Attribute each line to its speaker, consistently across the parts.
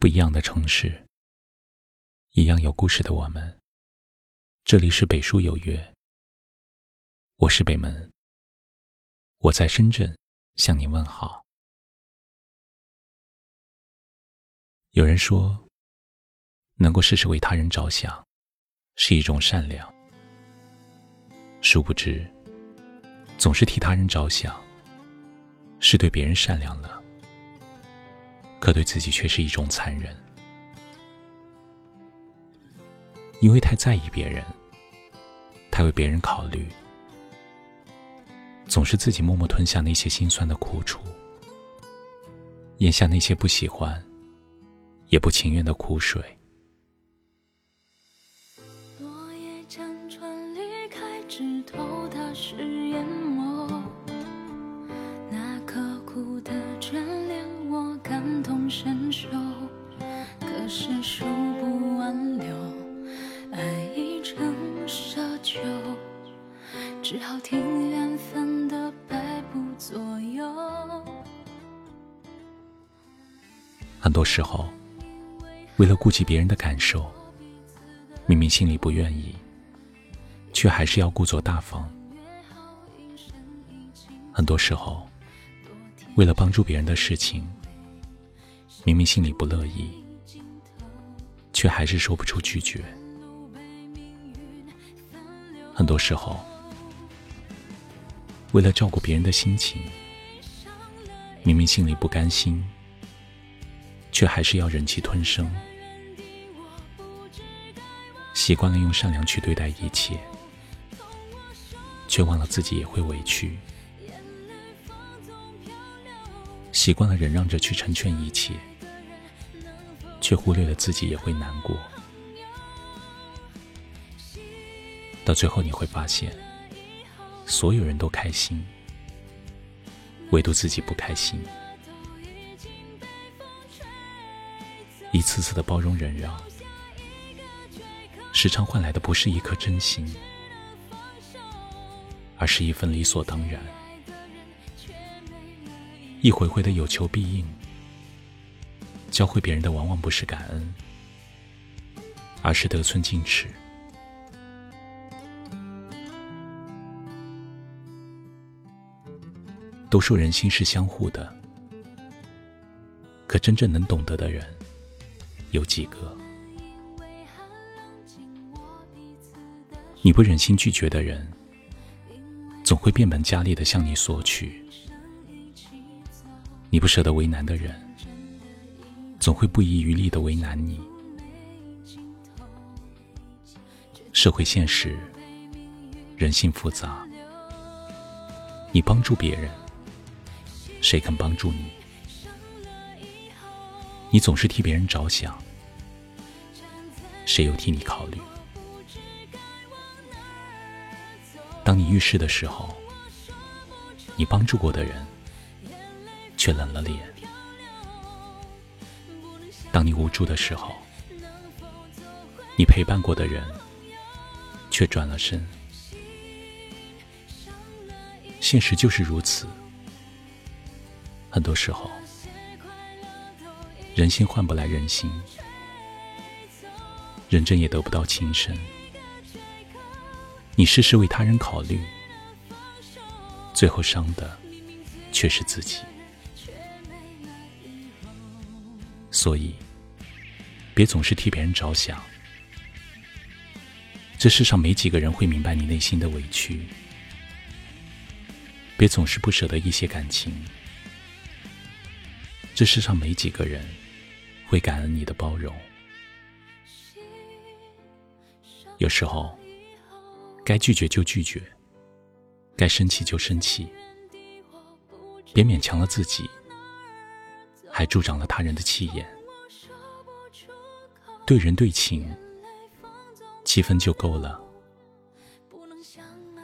Speaker 1: 不一样的城市，一样有故事的我们。这里是北书有约，我是北门，我在深圳向你问好。有人说，能够事事为他人着想，是一种善良。殊不知，总是替他人着想，是对别人善良了。可对自己却是一种残忍，因为太在意别人，太为别人考虑，总是自己默默吞下那些心酸的苦楚，咽下那些不喜欢，也不情愿的苦水。
Speaker 2: 只好听缘分的摆布左右。
Speaker 1: 很多时候，为了顾及别人的感受，明明心里不愿意，却还是要故作大方。很多时候，为了帮助别人的事情。明明心里不乐意，却还是说不出拒绝。很多时候，为了照顾别人的心情，明明心里不甘心，却还是要忍气吞声。习惯了用善良去对待一切，却忘了自己也会委屈；习惯了忍让着去成全一切。却忽略了自己也会难过，到最后你会发现，所有人都开心，唯独自己不开心。一次次的包容忍让，时常换来的不是一颗真心，而是一份理所当然。一回回的有求必应。教会别人的往往不是感恩，而是得寸进尺。都说人心是相互的，可真正能懂得的人有几个？你不忍心拒绝的人，总会变本加厉的向你索取；你不舍得为难的人。总会不遗余力的为难你。社会现实，人性复杂。你帮助别人，谁肯帮助你？你总是替别人着想，谁又替你考虑？当你遇事的时候，你帮助过的人却冷了脸。当你无助的时候，你陪伴过的人却转了身。现实就是如此，很多时候，人心换不来人心，认真也得不到情深。你事事为他人考虑，最后伤的却是自己。所以，别总是替别人着想。这世上没几个人会明白你内心的委屈。别总是不舍得一些感情。这世上没几个人会感恩你的包容。有时候，该拒绝就拒绝，该生气就生气，别勉强了自己。还助长了他人的气焰。对人对情，七分就够了，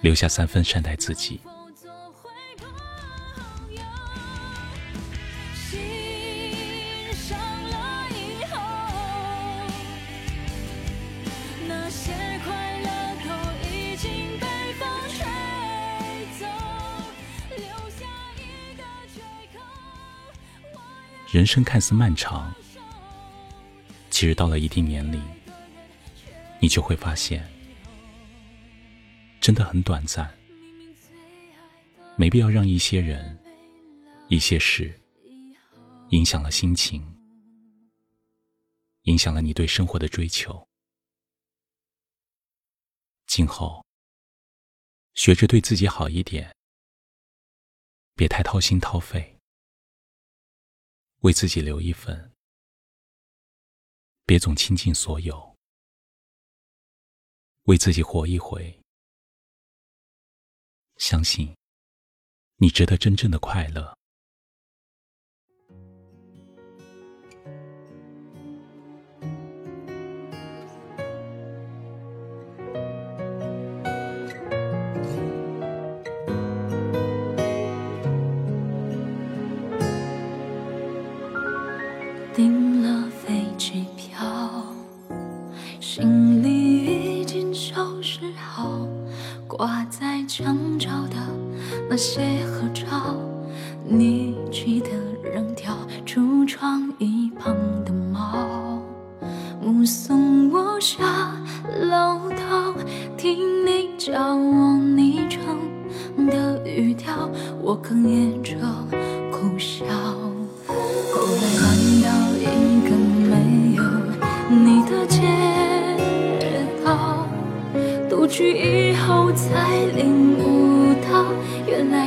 Speaker 1: 留下三分善待自己。人生看似漫长，其实到了一定年龄，你就会发现，真的很短暂，没必要让一些人、一些事影响了心情，影响了你对生活的追求。今后，学着对自己好一点，别太掏心掏肺，为自己留一份。别总倾尽所有，为自己活一回。相信，你值得真正的快乐。
Speaker 2: 挂在墙角的那些合照，你记得扔掉橱窗一旁的猫，目送我下楼道，听你叫我昵称的语调，我哽咽着去以后才领悟到，原来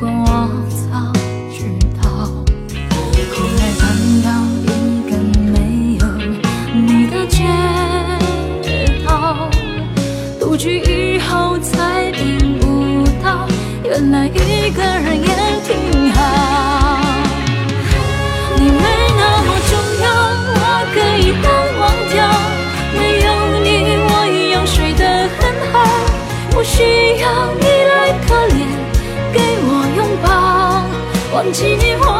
Speaker 2: 如果我走忘记你，我